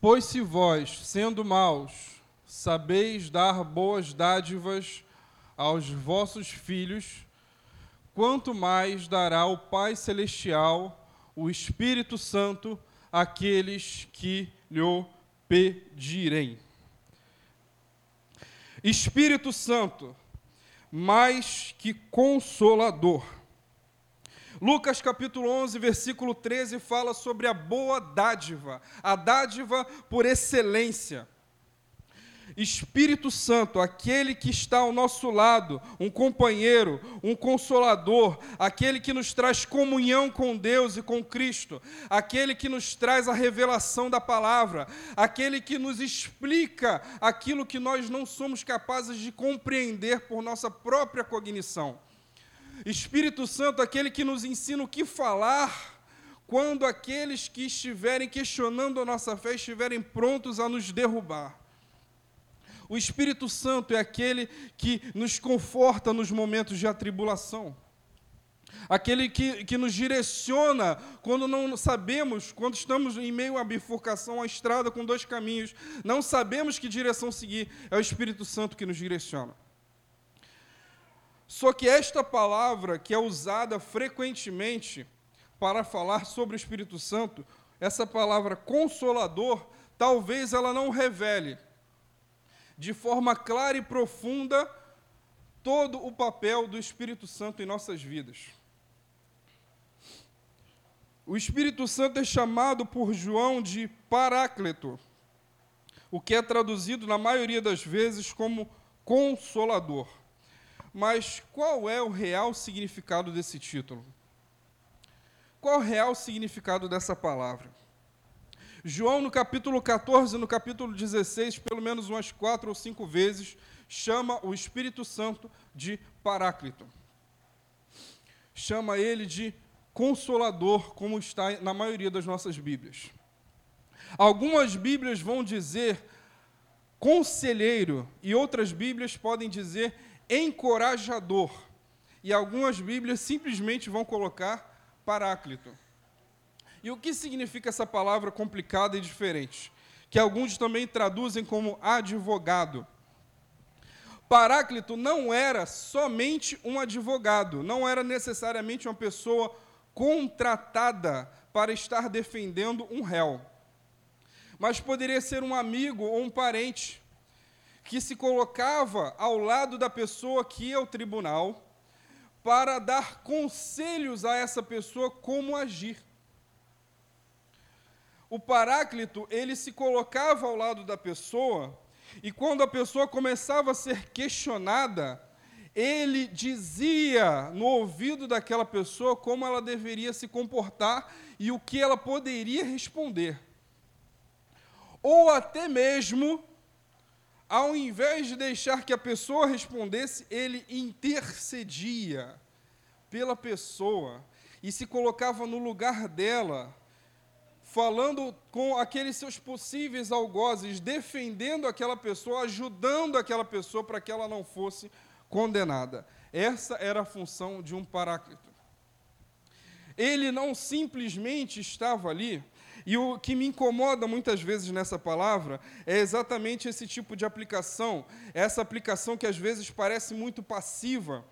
Pois se vós, sendo maus, sabeis dar boas dádivas aos vossos filhos, quanto mais dará o Pai Celestial, o Espírito Santo, àqueles que lhe pedirem. Espírito Santo, mais que consolador. Lucas capítulo 11, versículo 13 fala sobre a boa dádiva, a dádiva por excelência. Espírito Santo, aquele que está ao nosso lado, um companheiro, um consolador, aquele que nos traz comunhão com Deus e com Cristo, aquele que nos traz a revelação da palavra, aquele que nos explica aquilo que nós não somos capazes de compreender por nossa própria cognição. Espírito Santo, aquele que nos ensina o que falar quando aqueles que estiverem questionando a nossa fé estiverem prontos a nos derrubar. O Espírito Santo é aquele que nos conforta nos momentos de atribulação. Aquele que, que nos direciona quando não sabemos, quando estamos em meio à bifurcação, à estrada com dois caminhos, não sabemos que direção seguir, é o Espírito Santo que nos direciona. Só que esta palavra, que é usada frequentemente para falar sobre o Espírito Santo, essa palavra consolador, talvez ela não revele de forma clara e profunda todo o papel do Espírito Santo em nossas vidas. O Espírito Santo é chamado por João de Paráclito, o que é traduzido na maioria das vezes como consolador. Mas qual é o real significado desse título? Qual o real significado dessa palavra? João, no capítulo 14, no capítulo 16, pelo menos umas quatro ou cinco vezes, chama o Espírito Santo de Paráclito. Chama ele de Consolador, como está na maioria das nossas Bíblias. Algumas Bíblias vão dizer conselheiro, e outras Bíblias podem dizer encorajador. E algumas Bíblias simplesmente vão colocar Paráclito. E o que significa essa palavra complicada e diferente? Que alguns também traduzem como advogado. Paráclito não era somente um advogado, não era necessariamente uma pessoa contratada para estar defendendo um réu. Mas poderia ser um amigo ou um parente que se colocava ao lado da pessoa que ia ao tribunal para dar conselhos a essa pessoa como agir. O Paráclito, ele se colocava ao lado da pessoa, e quando a pessoa começava a ser questionada, ele dizia no ouvido daquela pessoa como ela deveria se comportar e o que ela poderia responder. Ou até mesmo ao invés de deixar que a pessoa respondesse, ele intercedia pela pessoa e se colocava no lugar dela, falando com aqueles seus possíveis algozes, defendendo aquela pessoa, ajudando aquela pessoa para que ela não fosse condenada. Essa era a função de um paráclito. Ele não simplesmente estava ali e o que me incomoda muitas vezes nessa palavra é exatamente esse tipo de aplicação, essa aplicação que às vezes parece muito passiva.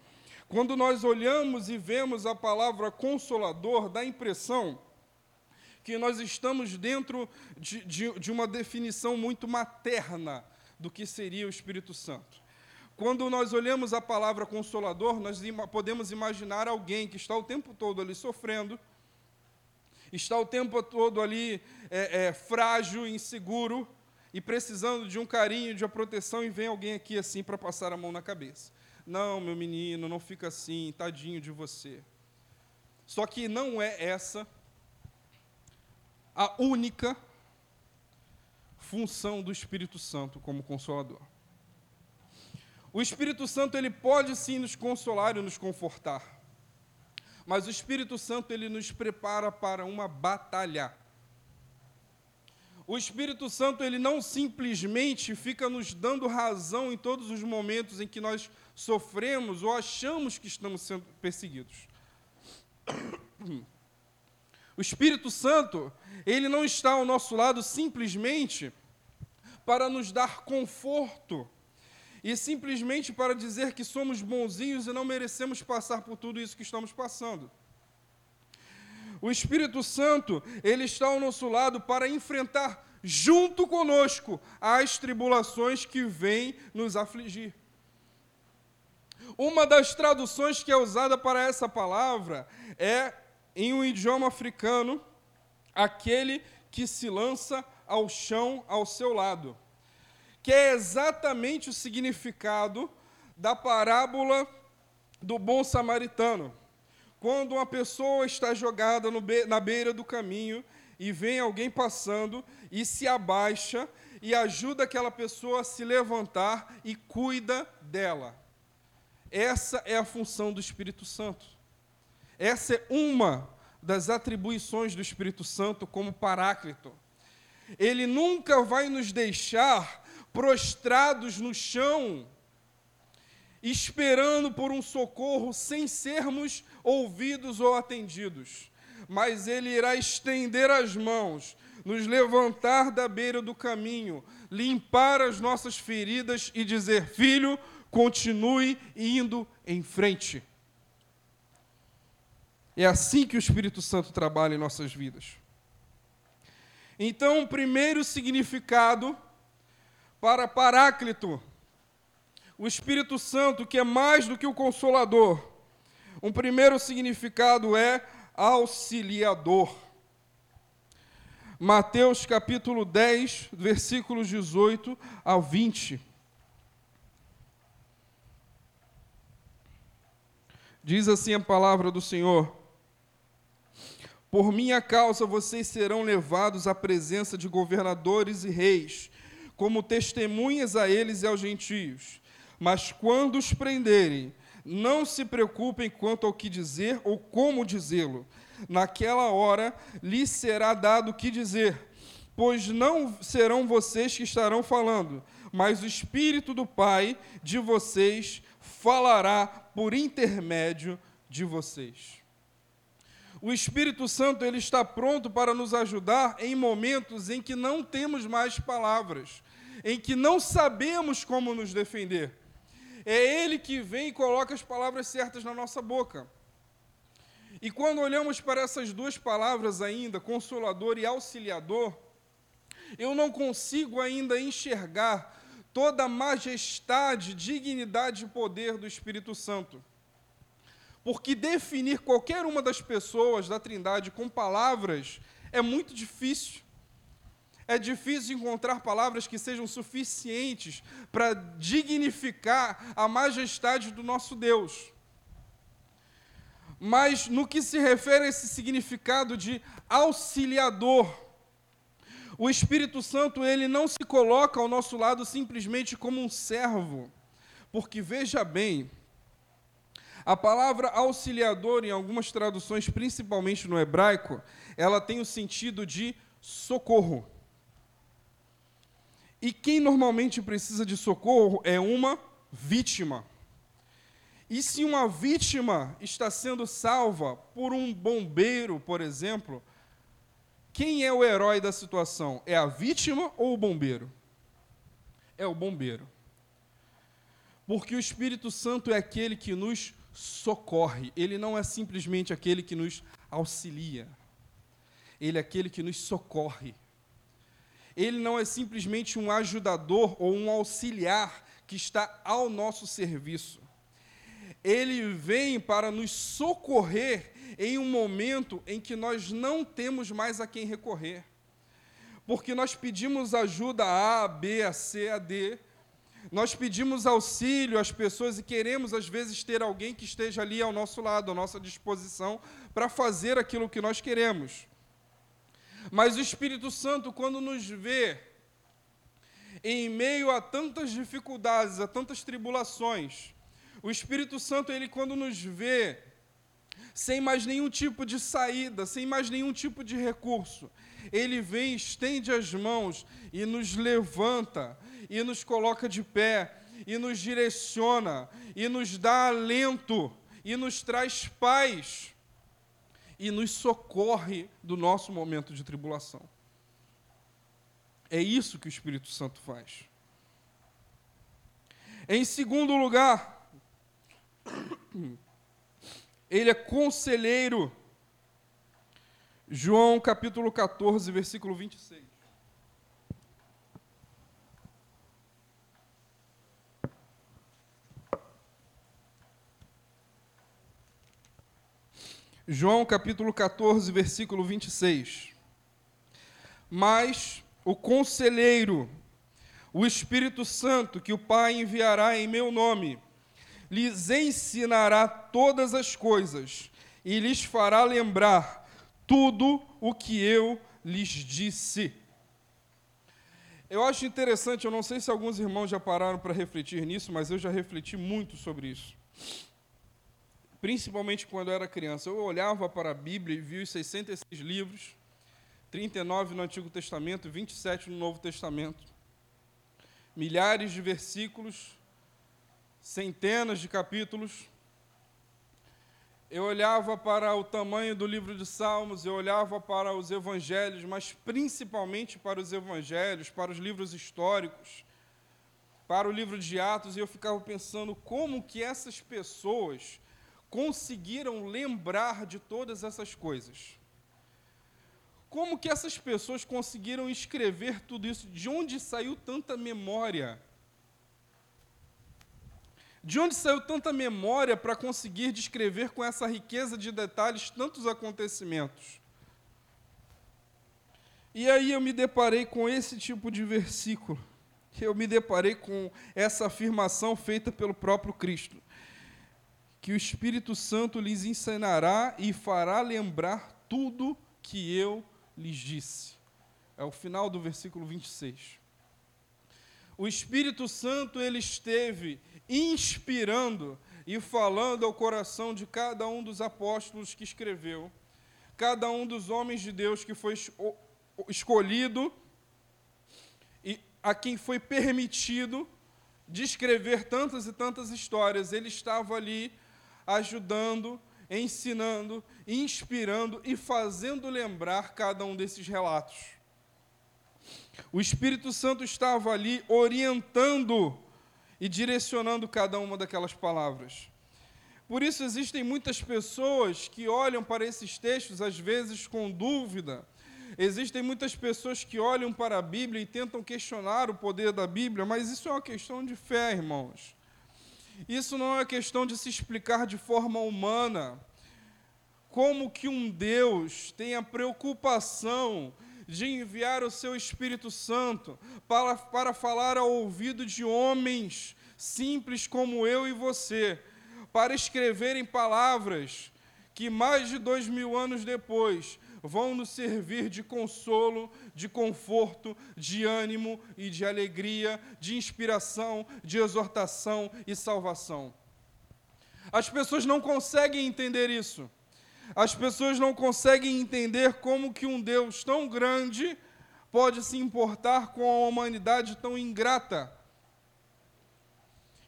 Quando nós olhamos e vemos a palavra consolador, dá a impressão que nós estamos dentro de, de, de uma definição muito materna do que seria o Espírito Santo. Quando nós olhamos a palavra consolador, nós podemos imaginar alguém que está o tempo todo ali sofrendo, está o tempo todo ali é, é, frágil, inseguro e precisando de um carinho, de uma proteção, e vem alguém aqui assim para passar a mão na cabeça. Não, meu menino, não fica assim, tadinho de você. Só que não é essa a única função do Espírito Santo como consolador. O Espírito Santo ele pode sim nos consolar e nos confortar. Mas o Espírito Santo ele nos prepara para uma batalha. O Espírito Santo ele não simplesmente fica nos dando razão em todos os momentos em que nós sofremos ou achamos que estamos sendo perseguidos. O Espírito Santo, ele não está ao nosso lado simplesmente para nos dar conforto e simplesmente para dizer que somos bonzinhos e não merecemos passar por tudo isso que estamos passando. O Espírito Santo, ele está ao nosso lado para enfrentar junto conosco as tribulações que vêm nos afligir. Uma das traduções que é usada para essa palavra é, em um idioma africano, aquele que se lança ao chão ao seu lado, que é exatamente o significado da parábola do bom samaritano. Quando uma pessoa está jogada be na beira do caminho e vem alguém passando e se abaixa e ajuda aquela pessoa a se levantar e cuida dela. Essa é a função do Espírito Santo. Essa é uma das atribuições do Espírito Santo como Paráclito. Ele nunca vai nos deixar prostrados no chão, esperando por um socorro sem sermos ouvidos ou atendidos, mas ele irá estender as mãos, nos levantar da beira do caminho, limpar as nossas feridas e dizer: Filho, continue indo em frente. É assim que o Espírito Santo trabalha em nossas vidas. Então, o primeiro significado para Paráclito, o Espírito Santo, que é mais do que o Consolador, um primeiro significado é auxiliador. Mateus capítulo 10, versículos 18 ao 20. Diz assim a palavra do Senhor: Por minha causa vocês serão levados à presença de governadores e reis, como testemunhas a eles e aos gentios. Mas quando os prenderem, não se preocupem quanto ao que dizer ou como dizê-lo. Naquela hora lhes será dado o que dizer, pois não serão vocês que estarão falando, mas o Espírito do Pai de vocês falará por intermédio de vocês. O Espírito Santo ele está pronto para nos ajudar em momentos em que não temos mais palavras, em que não sabemos como nos defender. É Ele que vem e coloca as palavras certas na nossa boca. E quando olhamos para essas duas palavras ainda, consolador e auxiliador, eu não consigo ainda enxergar toda a majestade, dignidade e poder do Espírito Santo. Porque definir qualquer uma das pessoas da Trindade com palavras é muito difícil. É difícil encontrar palavras que sejam suficientes para dignificar a majestade do nosso Deus. Mas no que se refere a esse significado de auxiliador, o Espírito Santo, ele não se coloca ao nosso lado simplesmente como um servo, porque veja bem, a palavra auxiliador, em algumas traduções, principalmente no hebraico, ela tem o sentido de socorro. E quem normalmente precisa de socorro é uma vítima. E se uma vítima está sendo salva por um bombeiro, por exemplo, quem é o herói da situação? É a vítima ou o bombeiro? É o bombeiro. Porque o Espírito Santo é aquele que nos socorre, ele não é simplesmente aquele que nos auxilia, ele é aquele que nos socorre. Ele não é simplesmente um ajudador ou um auxiliar que está ao nosso serviço. Ele vem para nos socorrer em um momento em que nós não temos mais a quem recorrer. Porque nós pedimos ajuda a A, B, a C, a D. Nós pedimos auxílio às pessoas e queremos, às vezes, ter alguém que esteja ali ao nosso lado, à nossa disposição, para fazer aquilo que nós queremos. Mas o Espírito Santo, quando nos vê em meio a tantas dificuldades, a tantas tribulações, o Espírito Santo, ele quando nos vê sem mais nenhum tipo de saída, sem mais nenhum tipo de recurso. Ele vem, estende as mãos e nos levanta, e nos coloca de pé, e nos direciona, e nos dá alento, e nos traz paz. e nos socorre do nosso momento de tribulação. É isso que o Espírito Santo faz. Em segundo lugar, ele é conselheiro. João capítulo 14, versículo 26. João capítulo 14, versículo 26. Mas o conselheiro, o Espírito Santo, que o Pai enviará em meu nome, lhes ensinará todas as coisas e lhes fará lembrar tudo o que eu lhes disse. Eu acho interessante, eu não sei se alguns irmãos já pararam para refletir nisso, mas eu já refleti muito sobre isso principalmente quando eu era criança. Eu olhava para a Bíblia e via os 66 livros, 39 no Antigo Testamento, 27 no Novo Testamento. Milhares de versículos, centenas de capítulos. Eu olhava para o tamanho do livro de Salmos, eu olhava para os evangelhos, mas principalmente para os evangelhos, para os livros históricos, para o livro de Atos, e eu ficava pensando como que essas pessoas conseguiram lembrar de todas essas coisas? Como que essas pessoas conseguiram escrever tudo isso? De onde saiu tanta memória? De onde saiu tanta memória para conseguir descrever com essa riqueza de detalhes tantos acontecimentos? E aí eu me deparei com esse tipo de versículo. Eu me deparei com essa afirmação feita pelo próprio Cristo que o Espírito Santo lhes ensinará e fará lembrar tudo que eu lhes disse. É o final do versículo 26. O Espírito Santo ele esteve inspirando e falando ao coração de cada um dos apóstolos que escreveu, cada um dos homens de Deus que foi escolhido e a quem foi permitido descrever tantas e tantas histórias, ele estava ali ajudando, ensinando, inspirando e fazendo lembrar cada um desses relatos. O Espírito Santo estava ali orientando e direcionando cada uma daquelas palavras. Por isso existem muitas pessoas que olham para esses textos às vezes com dúvida. Existem muitas pessoas que olham para a Bíblia e tentam questionar o poder da Bíblia, mas isso é uma questão de fé, irmãos. Isso não é questão de se explicar de forma humana. Como que um Deus tem a preocupação de enviar o seu Espírito Santo para, para falar ao ouvido de homens simples como eu e você, para escreverem palavras que mais de dois mil anos depois vão nos servir de consolo, de conforto, de ânimo e de alegria, de inspiração, de exortação e salvação. As pessoas não conseguem entender isso. As pessoas não conseguem entender como que um Deus tão grande pode se importar com a humanidade tão ingrata,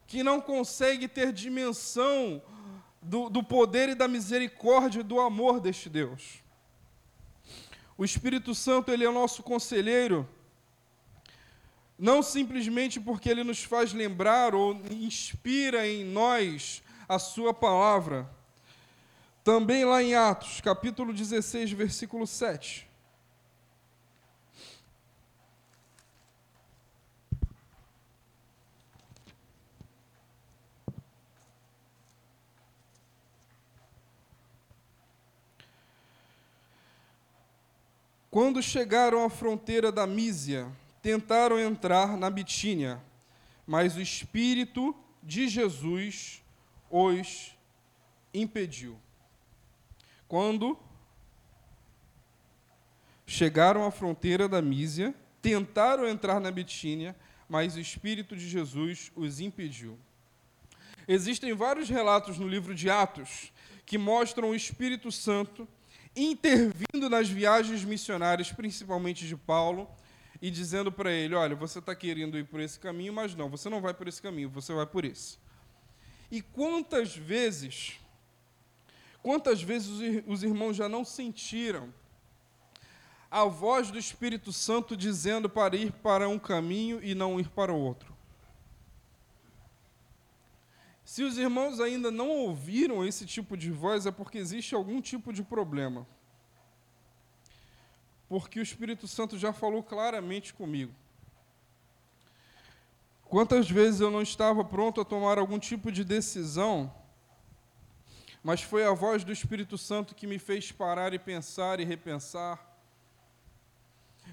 que não consegue ter dimensão do, do poder e da misericórdia e do amor deste Deus. O Espírito Santo, ele é nosso conselheiro, não simplesmente porque ele nos faz lembrar ou inspira em nós a sua palavra. Também lá em Atos, capítulo 16, versículo 7. Quando chegaram à fronteira da Mísia, tentaram entrar na Bitínia, mas o Espírito de Jesus os impediu. Quando chegaram à fronteira da Mísia, tentaram entrar na Bitínia, mas o Espírito de Jesus os impediu. Existem vários relatos no livro de Atos que mostram o Espírito Santo intervindo nas viagens missionárias, principalmente de Paulo, e dizendo para ele: Olha, você está querendo ir por esse caminho, mas não, você não vai por esse caminho, você vai por esse. E quantas vezes, quantas vezes os irmãos já não sentiram a voz do Espírito Santo dizendo para ir para um caminho e não ir para o outro? Se os irmãos ainda não ouviram esse tipo de voz, é porque existe algum tipo de problema. Porque o Espírito Santo já falou claramente comigo. Quantas vezes eu não estava pronto a tomar algum tipo de decisão, mas foi a voz do Espírito Santo que me fez parar e pensar e repensar.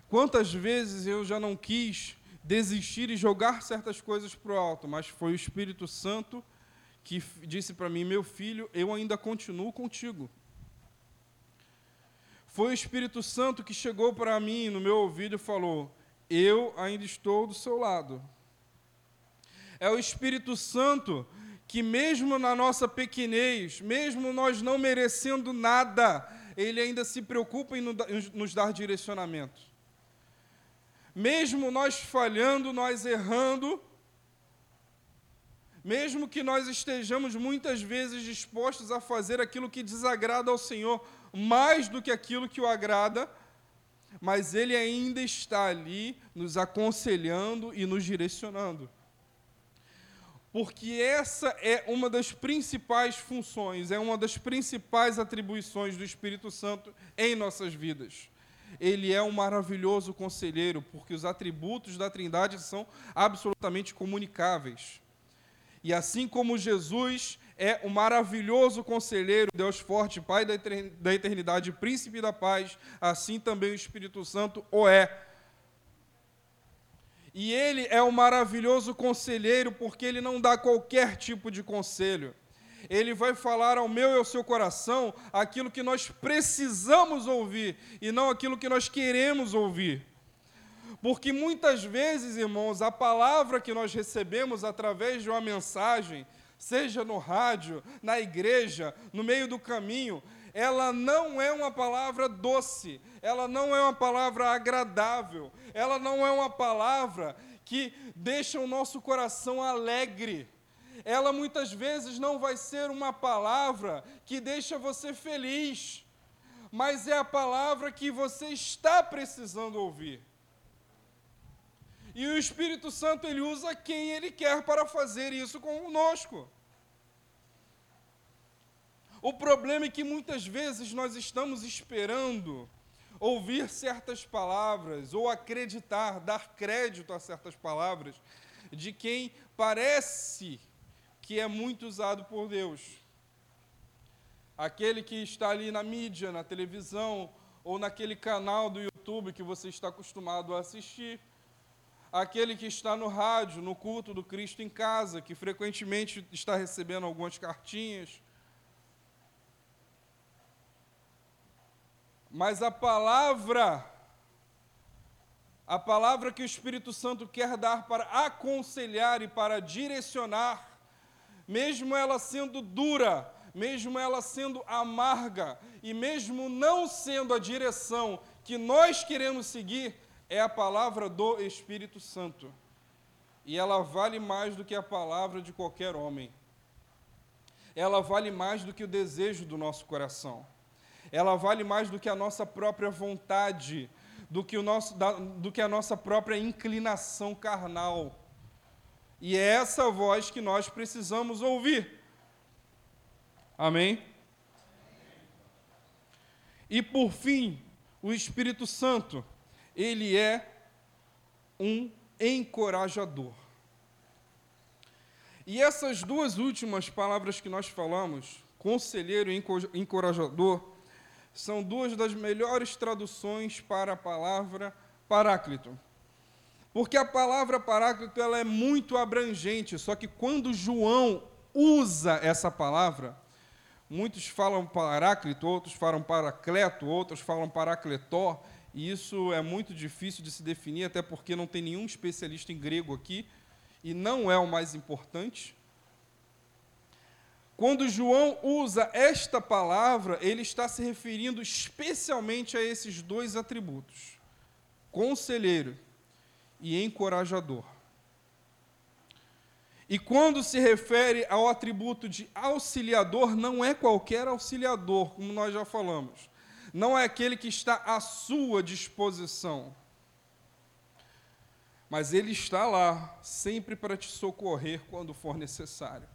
Quantas vezes eu já não quis desistir e jogar certas coisas para o alto, mas foi o Espírito Santo que disse para mim: Meu filho, eu ainda continuo contigo. Foi o Espírito Santo que chegou para mim no meu ouvido e falou: Eu ainda estou do seu lado. É o Espírito Santo que, mesmo na nossa pequenez, mesmo nós não merecendo nada, ele ainda se preocupa em nos dar direcionamento. Mesmo nós falhando, nós errando, mesmo que nós estejamos muitas vezes dispostos a fazer aquilo que desagrada ao Senhor mais do que aquilo que o agrada, mas Ele ainda está ali nos aconselhando e nos direcionando. Porque essa é uma das principais funções, é uma das principais atribuições do Espírito Santo em nossas vidas. Ele é um maravilhoso conselheiro, porque os atributos da Trindade são absolutamente comunicáveis. E assim como Jesus é o maravilhoso conselheiro, Deus forte, Pai da eternidade, príncipe da paz, assim também o Espírito Santo o é. E ele é o maravilhoso conselheiro porque ele não dá qualquer tipo de conselho. Ele vai falar ao meu e ao seu coração aquilo que nós precisamos ouvir e não aquilo que nós queremos ouvir. Porque muitas vezes, irmãos, a palavra que nós recebemos através de uma mensagem, seja no rádio, na igreja, no meio do caminho, ela não é uma palavra doce, ela não é uma palavra agradável, ela não é uma palavra que deixa o nosso coração alegre. Ela muitas vezes não vai ser uma palavra que deixa você feliz, mas é a palavra que você está precisando ouvir. E o Espírito Santo ele usa quem ele quer para fazer isso conosco. O problema é que muitas vezes nós estamos esperando ouvir certas palavras ou acreditar, dar crédito a certas palavras de quem parece que é muito usado por Deus. Aquele que está ali na mídia, na televisão ou naquele canal do YouTube que você está acostumado a assistir aquele que está no rádio, no culto do Cristo em casa, que frequentemente está recebendo algumas cartinhas. Mas a palavra, a palavra que o Espírito Santo quer dar para aconselhar e para direcionar, mesmo ela sendo dura, mesmo ela sendo amarga, e mesmo não sendo a direção que nós queremos seguir, é a palavra do Espírito Santo. E ela vale mais do que a palavra de qualquer homem. Ela vale mais do que o desejo do nosso coração. Ela vale mais do que a nossa própria vontade, do que, o nosso, da, do que a nossa própria inclinação carnal. E é essa voz que nós precisamos ouvir. Amém? E por fim, o Espírito Santo ele é um encorajador. E essas duas últimas palavras que nós falamos, conselheiro e encorajador, são duas das melhores traduções para a palavra paráclito. Porque a palavra paráclito ela é muito abrangente, só que quando João usa essa palavra, muitos falam paráclito, outros falam paracleto, outros falam paracletó, e isso é muito difícil de se definir, até porque não tem nenhum especialista em grego aqui, e não é o mais importante. Quando João usa esta palavra, ele está se referindo especialmente a esses dois atributos: conselheiro e encorajador. E quando se refere ao atributo de auxiliador, não é qualquer auxiliador, como nós já falamos. Não é aquele que está à sua disposição. Mas ele está lá, sempre para te socorrer quando for necessário.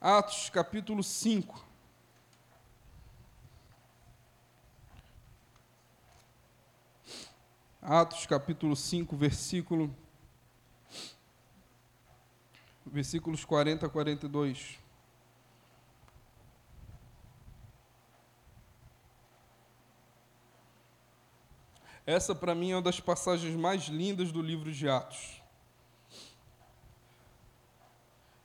Atos capítulo 5. Atos capítulo 5, versículo versículos 40 a 42. Essa, para mim, é uma das passagens mais lindas do livro de Atos.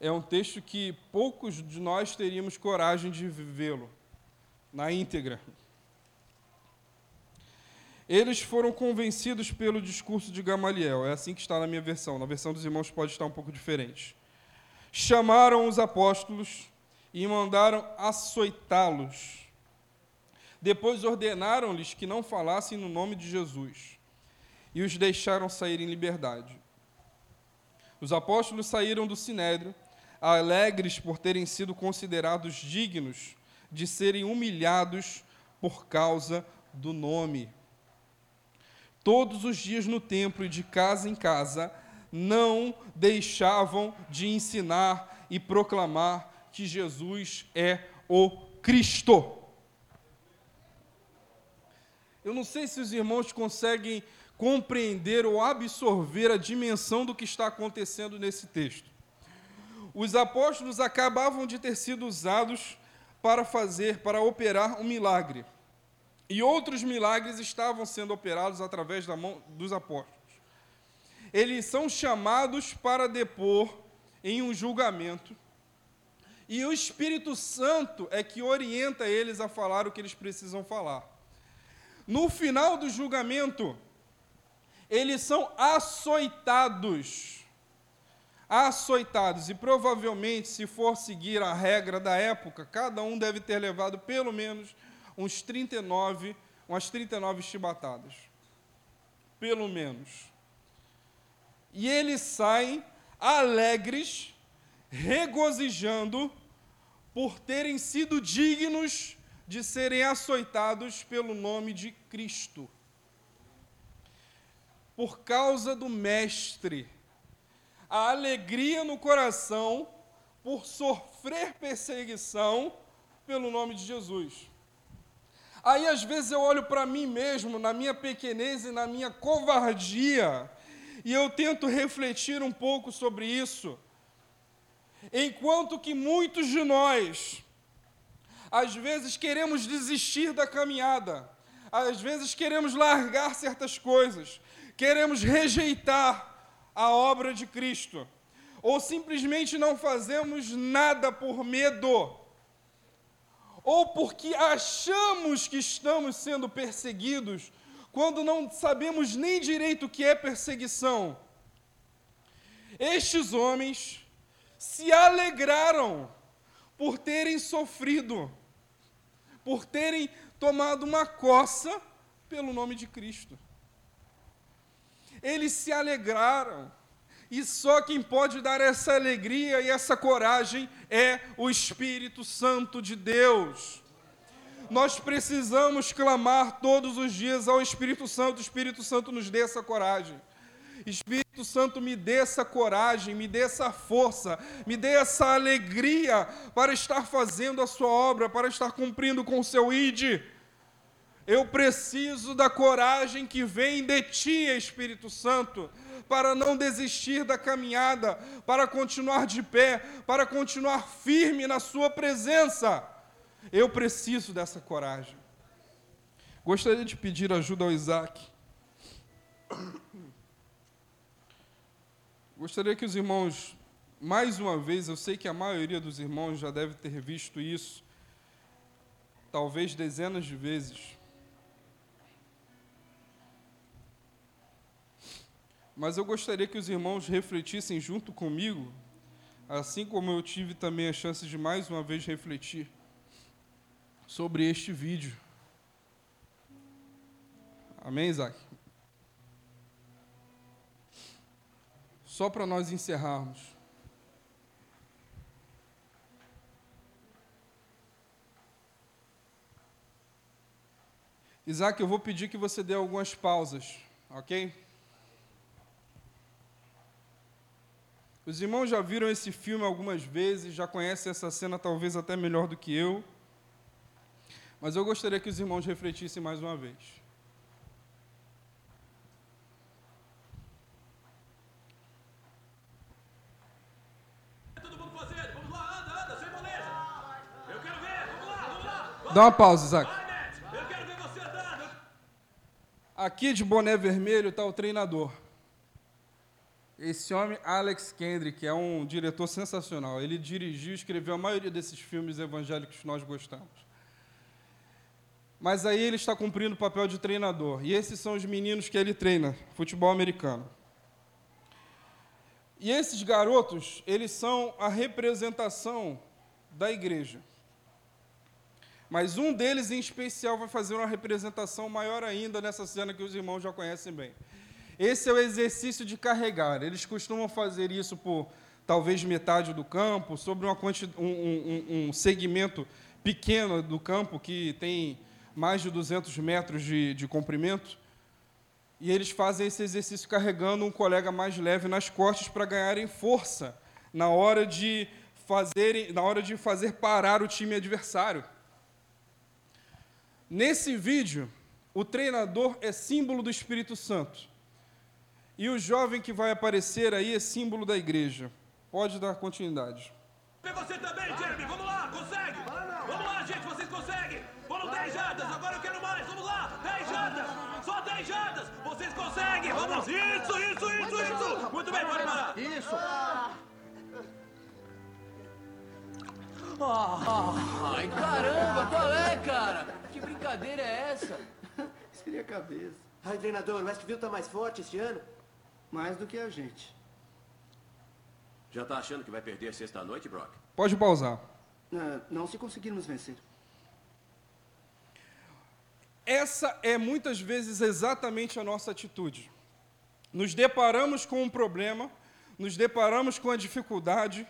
É um texto que poucos de nós teríamos coragem de vivê-lo na íntegra. Eles foram convencidos pelo discurso de Gamaliel, é assim que está na minha versão, na versão dos irmãos pode estar um pouco diferente chamaram os apóstolos e mandaram açoitá-los. Depois ordenaram-lhes que não falassem no nome de Jesus e os deixaram sair em liberdade. Os apóstolos saíram do sinédrio, alegres por terem sido considerados dignos de serem humilhados por causa do nome. Todos os dias no templo e de casa em casa não deixavam de ensinar e proclamar que Jesus é o Cristo. Eu não sei se os irmãos conseguem compreender ou absorver a dimensão do que está acontecendo nesse texto. Os apóstolos acabavam de ter sido usados para fazer, para operar um milagre. E outros milagres estavam sendo operados através da mão dos apóstolos eles são chamados para depor em um julgamento. E o Espírito Santo é que orienta eles a falar o que eles precisam falar. No final do julgamento, eles são açoitados. Açoitados. E provavelmente, se for seguir a regra da época, cada um deve ter levado pelo menos uns 39, umas 39 chibatadas. Pelo menos. E eles saem alegres, regozijando por terem sido dignos de serem açoitados pelo nome de Cristo. Por causa do Mestre. A alegria no coração por sofrer perseguição pelo nome de Jesus. Aí às vezes eu olho para mim mesmo, na minha pequenez e na minha covardia, e eu tento refletir um pouco sobre isso. Enquanto que muitos de nós, às vezes, queremos desistir da caminhada, às vezes, queremos largar certas coisas, queremos rejeitar a obra de Cristo, ou simplesmente não fazemos nada por medo, ou porque achamos que estamos sendo perseguidos quando não sabemos nem direito o que é perseguição. Estes homens se alegraram por terem sofrido, por terem tomado uma coça pelo nome de Cristo. Eles se alegraram, e só quem pode dar essa alegria e essa coragem é o Espírito Santo de Deus nós precisamos clamar todos os dias ao Espírito Santo. O Espírito Santo nos dê essa coragem. Espírito Santo, me dê essa coragem, me dê essa força, me dê essa alegria para estar fazendo a sua obra, para estar cumprindo com o seu ID. Eu preciso da coragem que vem de Ti, Espírito Santo, para não desistir da caminhada, para continuar de pé, para continuar firme na Sua presença. Eu preciso dessa coragem. Gostaria de pedir ajuda ao Isaac. Gostaria que os irmãos, mais uma vez, eu sei que a maioria dos irmãos já deve ter visto isso, talvez dezenas de vezes. Mas eu gostaria que os irmãos refletissem junto comigo, assim como eu tive também a chance de mais uma vez refletir sobre este vídeo. Amém, Isaac? Só para nós encerrarmos. Isaac, eu vou pedir que você dê algumas pausas, ok? Os irmãos já viram esse filme algumas vezes, já conhecem essa cena talvez até melhor do que eu. Mas eu gostaria que os irmãos refletissem mais uma vez. Dá uma pausa, Isaac. Aqui de boné vermelho está o treinador. Esse homem, Alex Kendrick, é um diretor sensacional. Ele dirigiu e escreveu a maioria desses filmes evangélicos que nós gostamos. Mas aí ele está cumprindo o papel de treinador. E esses são os meninos que ele treina, futebol americano. E esses garotos, eles são a representação da igreja. Mas um deles em especial vai fazer uma representação maior ainda nessa cena que os irmãos já conhecem bem. Esse é o exercício de carregar. Eles costumam fazer isso por talvez metade do campo, sobre uma um, um, um segmento pequeno do campo que tem mais de 200 metros de, de comprimento. E eles fazem esse exercício carregando um colega mais leve nas costas para ganharem força na hora de na hora de fazer parar o time adversário. Nesse vídeo, o treinador é símbolo do Espírito Santo. E o jovem que vai aparecer aí é símbolo da igreja. Pode dar continuidade. Você também, Jeremy. Vamos lá, consegue. Vamos lá, gente, vocês conseguem. Foram 10 jardas, agora eu quero mais. Vamos lá, 10 jardas. Só 10 jardas. Vocês conseguem. Vamos. Isso, isso, isso, isso. Muito bem, pode parar. Isso. Ai, caramba, qual é, cara? Que brincadeira é essa? Seria a cabeça. Ai, treinador, o Westview tá mais forte este ano? Mais do que a gente. Já tá achando que vai perder sexta-noite, Brock? Pode pausar. Ah, não se conseguirmos vencer. Essa é muitas vezes exatamente a nossa atitude. Nos deparamos com um problema, nos deparamos com a dificuldade,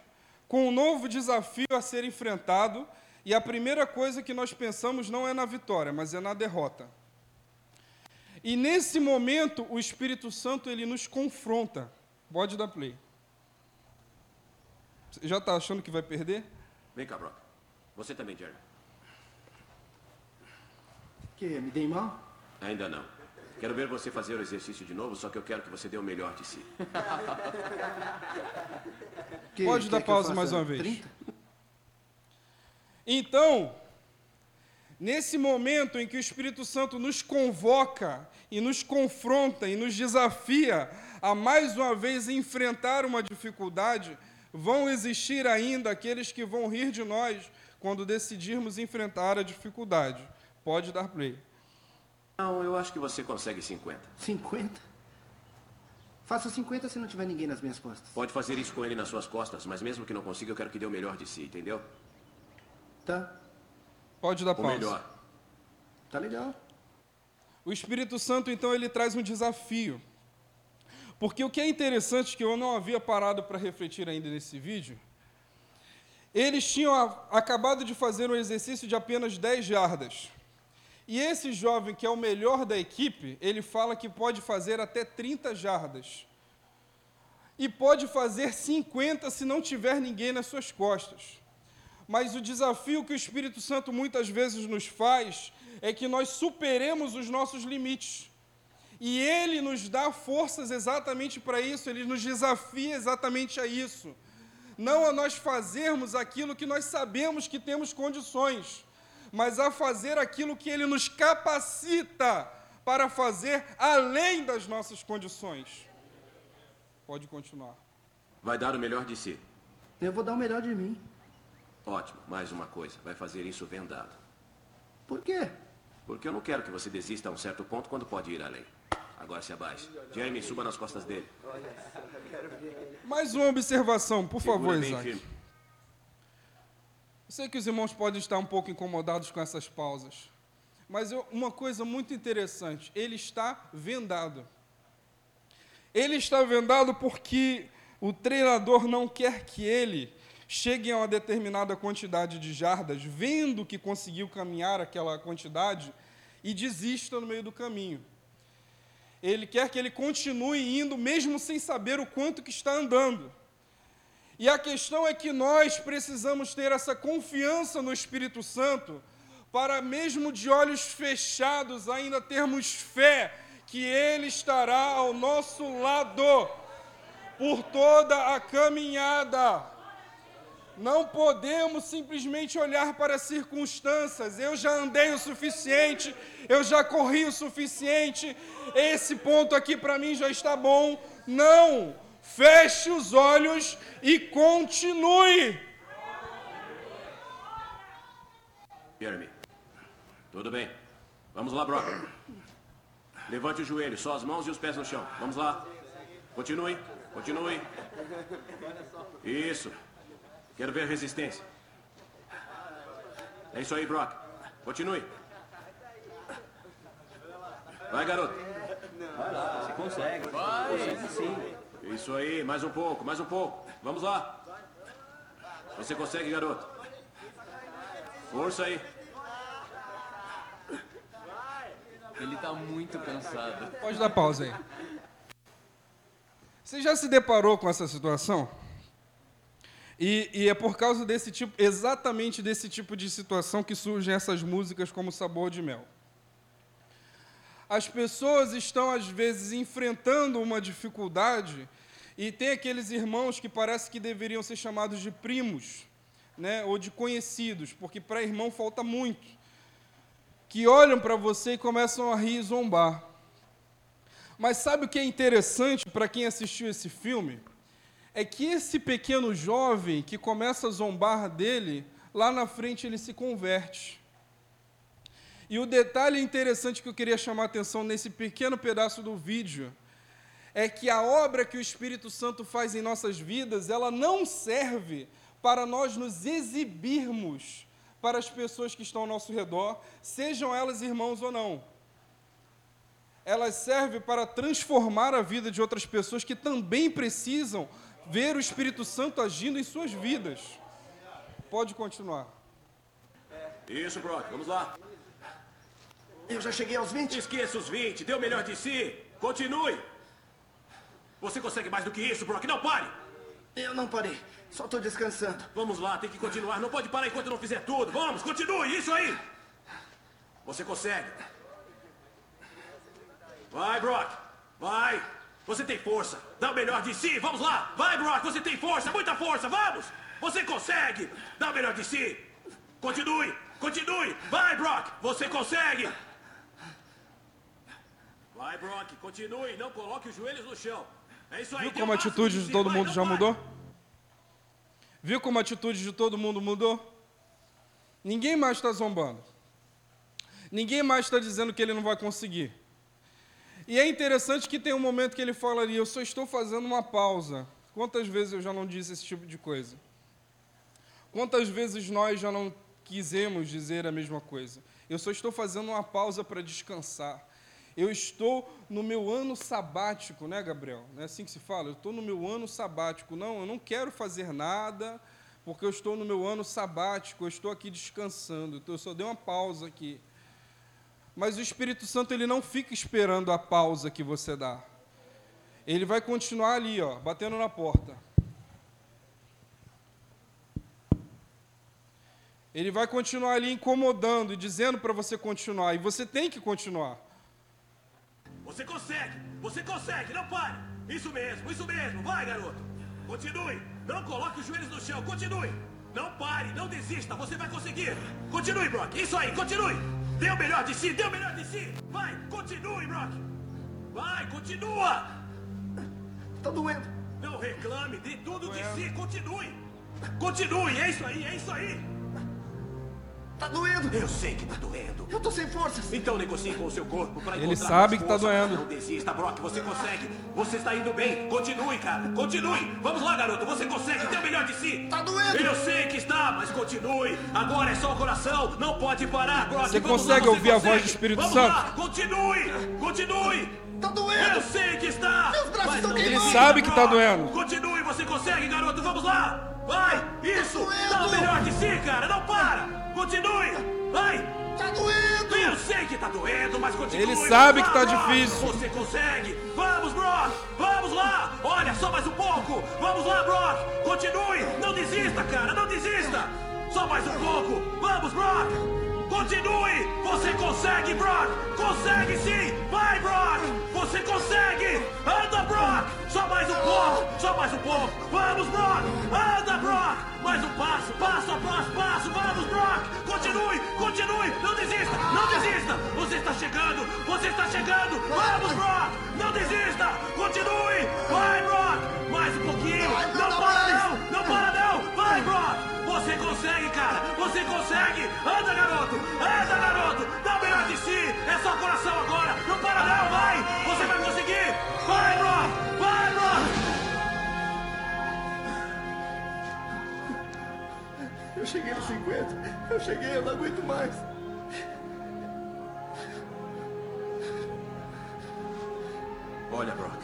com um novo desafio a ser enfrentado, e a primeira coisa que nós pensamos não é na vitória, mas é na derrota. E nesse momento, o Espírito Santo ele nos confronta. Pode dar play. Você já está achando que vai perder? Vem cá, Brock. Você também, Jerry. Que? Me dei mal? Ainda não. Quero ver você fazer o exercício de novo, só que eu quero que você dê o melhor de si. Que, Pode dar pausa mais uma vez. 30? Então, nesse momento em que o Espírito Santo nos convoca e nos confronta e nos desafia a mais uma vez enfrentar uma dificuldade, vão existir ainda aqueles que vão rir de nós quando decidirmos enfrentar a dificuldade. Pode dar play. Não, eu acho que você consegue 50. 50? Faço 50 se não tiver ninguém nas minhas costas. Pode fazer isso com ele nas suas costas, mas mesmo que não consiga, eu quero que dê o melhor de si, entendeu? Tá, Pode dar O pausa. melhor. tá legal. O Espírito Santo, então, ele traz um desafio. Porque o que é interessante, que eu não havia parado para refletir ainda nesse vídeo, eles tinham acabado de fazer um exercício de apenas 10 jardas. E esse jovem, que é o melhor da equipe, ele fala que pode fazer até 30 jardas. E pode fazer 50 se não tiver ninguém nas suas costas. Mas o desafio que o Espírito Santo muitas vezes nos faz é que nós superemos os nossos limites. E ele nos dá forças exatamente para isso, ele nos desafia exatamente a isso. Não a nós fazermos aquilo que nós sabemos que temos condições, mas a fazer aquilo que ele nos capacita para fazer além das nossas condições. Pode continuar. Vai dar o melhor de si. Eu vou dar o melhor de mim. Ótimo, mais uma coisa. Vai fazer isso vendado. Por quê? Porque eu não quero que você desista a um certo ponto quando pode ir além. Agora se abaixe. Jeremy, suba nas costas dele. Mais uma observação, por favor, Segura bem Isaac. firme. Eu sei que os irmãos podem estar um pouco incomodados com essas pausas, mas eu- uma coisa muito interessante, ele está vendado. Ele está vendado porque o treinador não quer que ele chegue a uma determinada quantidade de jardas, vendo que conseguiu caminhar aquela quantidade e desista no meio do caminho. Ele quer que ele continue indo mesmo sem saber o quanto que está andando. E a questão é que nós precisamos ter essa confiança no Espírito Santo para mesmo de olhos fechados ainda termos fé que ele estará ao nosso lado por toda a caminhada. Não podemos simplesmente olhar para as circunstâncias. Eu já andei o suficiente, eu já corri o suficiente, esse ponto aqui para mim já está bom. Não! Feche os olhos e continue. Jeremy, tudo bem. Vamos lá, Brock. Levante o joelho, só as mãos e os pés no chão. Vamos lá. Continue, continue. Isso. Quero ver a resistência. É isso aí, Brock. Continue. Vai, garoto. Você consegue. Vai. Consegue sim. Isso aí, mais um pouco, mais um pouco. Vamos lá. Você consegue, garoto. Força aí. Ele tá muito cansado. Pode dar pausa aí. Você já se deparou com essa situação? E, e, é por causa desse tipo, exatamente desse tipo de situação que surgem essas músicas como Sabor de Mel. As pessoas estão, às vezes, enfrentando uma dificuldade e tem aqueles irmãos que parece que deveriam ser chamados de primos, né, ou de conhecidos, porque para irmão falta muito, que olham para você e começam a rir e zombar. Mas sabe o que é interessante para quem assistiu esse filme? É que esse pequeno jovem que começa a zombar dele, lá na frente ele se converte. E o detalhe interessante que eu queria chamar a atenção nesse pequeno pedaço do vídeo é que a obra que o Espírito Santo faz em nossas vidas, ela não serve para nós nos exibirmos para as pessoas que estão ao nosso redor, sejam elas irmãos ou não. Elas servem para transformar a vida de outras pessoas que também precisam ver o Espírito Santo agindo em suas vidas. Pode continuar. Isso, Brock. Vamos lá. Eu já cheguei aos 20. Esqueça os 20. Dê o melhor de si. Continue. Você consegue mais do que isso, Brock. Não pare. Eu não parei. Só estou descansando. Vamos lá, tem que continuar. Não pode parar enquanto não fizer tudo. Vamos, continue. Isso aí. Você consegue. Vai, Brock. Vai. Você tem força. Dá o melhor de si. Vamos lá. Vai, Brock. Você tem força. Muita força. Vamos. Você consegue. Dá o melhor de si. Continue. Continue. Vai, Brock. Você consegue. Vai, Brock. Continue. Não coloque os joelhos no chão. É isso aí. Viu como a atitude de todo mundo já mudou? Viu como a atitude de todo mundo mudou? Ninguém mais está zombando. Ninguém mais está dizendo que ele não vai conseguir. E é interessante que tem um momento que ele fala ali: Eu só estou fazendo uma pausa. Quantas vezes eu já não disse esse tipo de coisa? Quantas vezes nós já não quisemos dizer a mesma coisa? Eu só estou fazendo uma pausa para descansar. Eu estou no meu ano sabático, né, Gabriel? Não é assim que se fala? Eu estou no meu ano sabático. Não, eu não quero fazer nada, porque eu estou no meu ano sabático, eu estou aqui descansando. Então, eu só dei uma pausa aqui. Mas o Espírito Santo ele não fica esperando a pausa que você dá. Ele vai continuar ali, ó, batendo na porta. Ele vai continuar ali incomodando e dizendo para você continuar. E você tem que continuar. Você consegue! Você consegue! Não pare! Isso mesmo, isso mesmo! Vai, garoto! Continue! Não coloque os joelhos no chão! Continue! Não pare! Não desista! Você vai conseguir! Continue, Brock! Isso aí! Continue! Dê o melhor de si! Dê o melhor de si! Vai! Continue, Brock! Vai! Continua! Tá doendo. Não reclame! Dê tudo de si! Continue! Continue! É isso aí! É isso aí! Tá doendo. Eu sei que tá doendo! Eu tô sem forças. Então negocie com o seu corpo para Ele sabe que tá doendo. Não desista, Brock, você consegue. Você está indo bem. Continue, cara. Continue. Vamos lá, garoto. Você consegue. Dê o melhor de si. Tá doendo. Eu sei que está, mas continue. Agora é só o coração. Não pode parar, Brock. Você Vamos consegue lá, você ouvir a voz consegue. do Espírito Vamos Santo? Lá. Continue. Continue. Tá Eu doendo. sei que está. Meus braços mas estão sabe que tá doendo. Continue, você consegue, garoto. Vamos lá. Vai. Isso. Dá o melhor de si, cara. Não para. Continue. Vai. Tá doendo! Eu sei que tá doendo, mas continue. Ele sabe que tá difícil. Você consegue. Vamos, Brock. Vamos lá. Olha, só mais um pouco. Vamos lá, Brock. Continue. Não desista, cara. Não desista. Só mais um pouco. Vamos, Brock. Continue. Você consegue, Brock. Consegue sim. Vai, Brock. Você consegue. Anda, Brock. Só mais um pouco. Só mais um pouco. Vamos, Brock. Anda, Brock. Mais um passo. Passo após passo. Vamos, Brock. Continue. Continue. Não desista. Não desista. Você está chegando. Você está chegando. Vamos, Brock. Não desista. Continue. Vai, Brock. Anda, garoto! Anda, garoto! Dá o melhor de si! É só coração agora! Não para não, vai! Você vai conseguir! Vai, Brock! Vai, Brock! Eu cheguei nos 50. Eu cheguei, eu não aguento mais. Olha, Brock.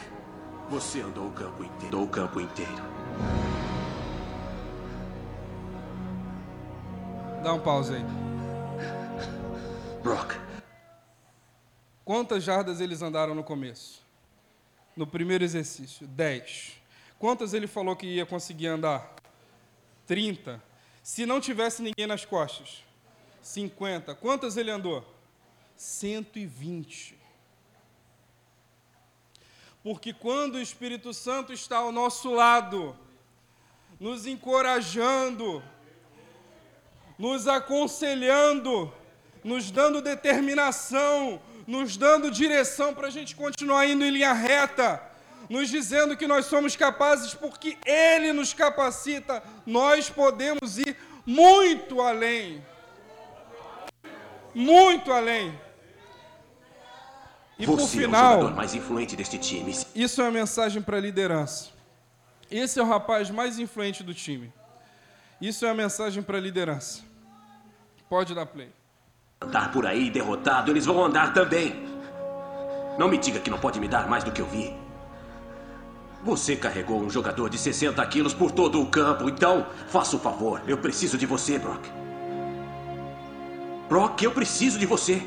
Você andou o campo inteiro. Andou o campo inteiro. Dá um pause aí. Brock, Quantas jardas eles andaram no começo? No primeiro exercício, 10. Quantas ele falou que ia conseguir andar? 30. Se não tivesse ninguém nas costas, 50. Quantas ele andou? 120. Porque quando o Espírito Santo está ao nosso lado, nos encorajando, nos aconselhando, nos dando determinação, nos dando direção para a gente continuar indo em linha reta, nos dizendo que nós somos capazes porque Ele nos capacita, nós podemos ir muito além. Muito além. E por você é o final. jogador mais influente deste time. Isso é uma mensagem para a liderança. Esse é o rapaz mais influente do time. Isso é uma mensagem para a liderança. Pode dar play. andar por aí derrotado, eles vão andar também. Não me diga que não pode me dar mais do que eu vi. Você carregou um jogador de 60 quilos por todo o campo, então faça o favor, eu preciso de você, Brock. Brock, eu preciso de você.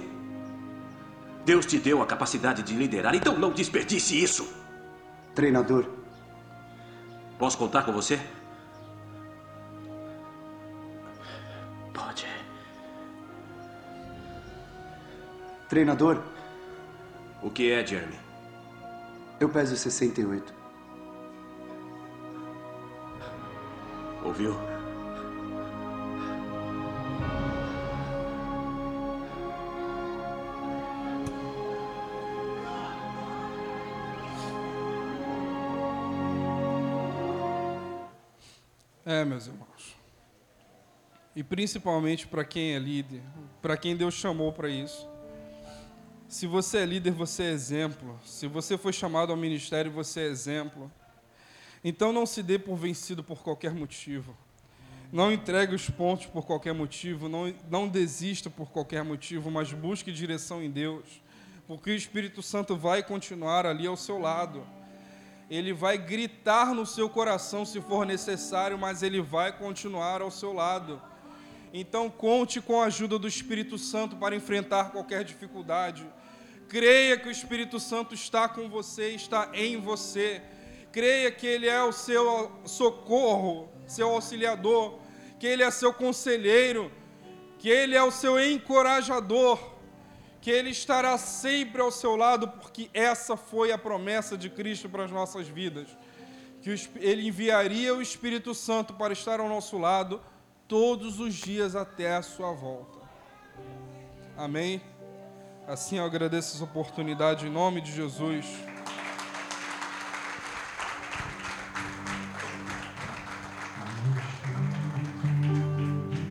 Deus te deu a capacidade de liderar, então não desperdice isso. Treinador, Posso contar com você? Treinador, O que é, Jeremy? eu peso 68. Ouviu? É, meus irmãos. E principalmente para quem é líder, para quem Deus chamou para isso. Se você é líder, você é exemplo. Se você foi chamado ao ministério, você é exemplo. Então não se dê por vencido por qualquer motivo. Não entregue os pontos por qualquer motivo. Não, não desista por qualquer motivo, mas busque direção em Deus. Porque o Espírito Santo vai continuar ali ao seu lado. Ele vai gritar no seu coração se for necessário, mas ele vai continuar ao seu lado. Então conte com a ajuda do Espírito Santo para enfrentar qualquer dificuldade. Creia que o Espírito Santo está com você, está em você. Creia que ele é o seu socorro, seu auxiliador, que ele é seu conselheiro, que ele é o seu encorajador, que ele estará sempre ao seu lado, porque essa foi a promessa de Cristo para as nossas vidas. Que ele enviaria o Espírito Santo para estar ao nosso lado todos os dias até a sua volta. Amém? Assim eu agradeço essa oportunidade em nome de Jesus.